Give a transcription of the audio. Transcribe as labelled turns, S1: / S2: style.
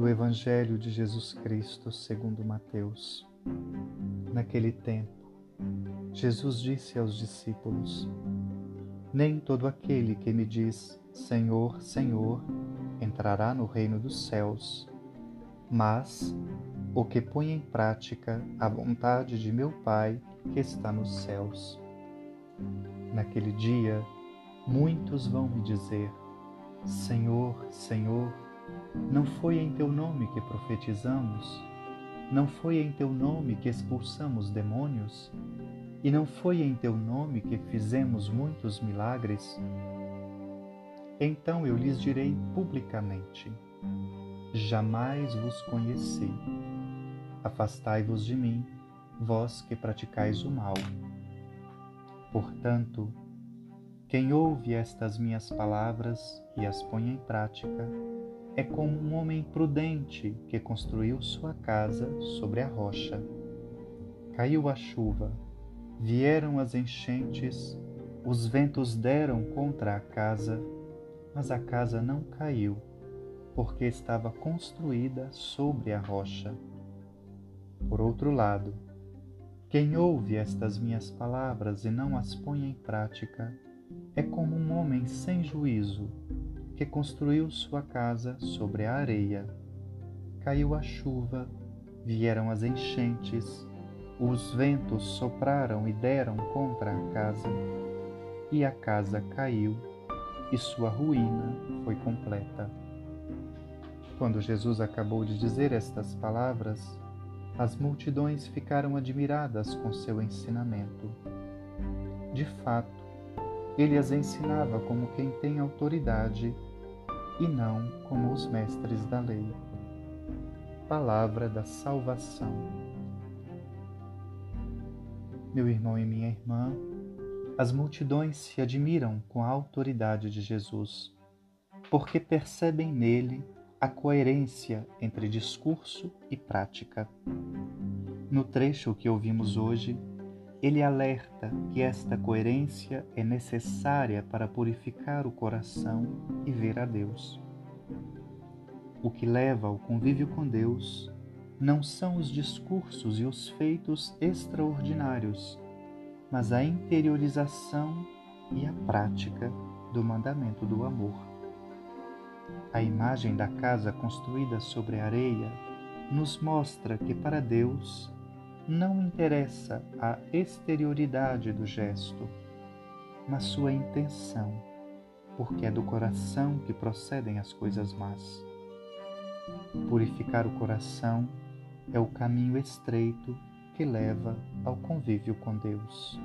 S1: do Evangelho de Jesus Cristo segundo Mateus. Naquele tempo, Jesus disse aos discípulos: Nem todo aquele que me diz Senhor, Senhor entrará no reino dos céus, mas o que põe em prática a vontade de meu Pai que está nos céus. Naquele dia, muitos vão me dizer: Senhor, Senhor, não foi em teu nome que profetizamos? Não foi em teu nome que expulsamos demônios? E não foi em teu nome que fizemos muitos milagres? Então eu lhes direi publicamente: Jamais vos conheci. Afastai-vos de mim, vós que praticais o mal. Portanto, quem ouve estas minhas palavras e as põe em prática, é como um homem prudente que construiu sua casa sobre a rocha. Caiu a chuva, vieram as enchentes, os ventos deram contra a casa, mas a casa não caiu, porque estava construída sobre a rocha. Por outro lado, quem ouve estas minhas palavras e não as põe em prática é como um homem sem juízo que construiu sua casa sobre a areia. Caiu a chuva, vieram as enchentes, os ventos sopraram e deram contra a casa, e a casa caiu, e sua ruína foi completa. Quando Jesus acabou de dizer estas palavras, as multidões ficaram admiradas com seu ensinamento. De fato, ele as ensinava como quem tem autoridade e não como os mestres da lei. Palavra da salvação. Meu irmão e minha irmã, as multidões se admiram com a autoridade de Jesus, porque percebem nele a coerência entre discurso e prática. No trecho que ouvimos hoje, ele alerta que esta coerência é necessária para purificar o coração e ver a Deus. O que leva ao convívio com Deus não são os discursos e os feitos extraordinários, mas a interiorização e a prática do mandamento do amor. A imagem da casa construída sobre a areia nos mostra que para Deus não interessa a exterioridade do gesto, mas sua intenção, porque é do coração que procedem as coisas más. Purificar o coração é o caminho estreito que leva ao convívio com Deus.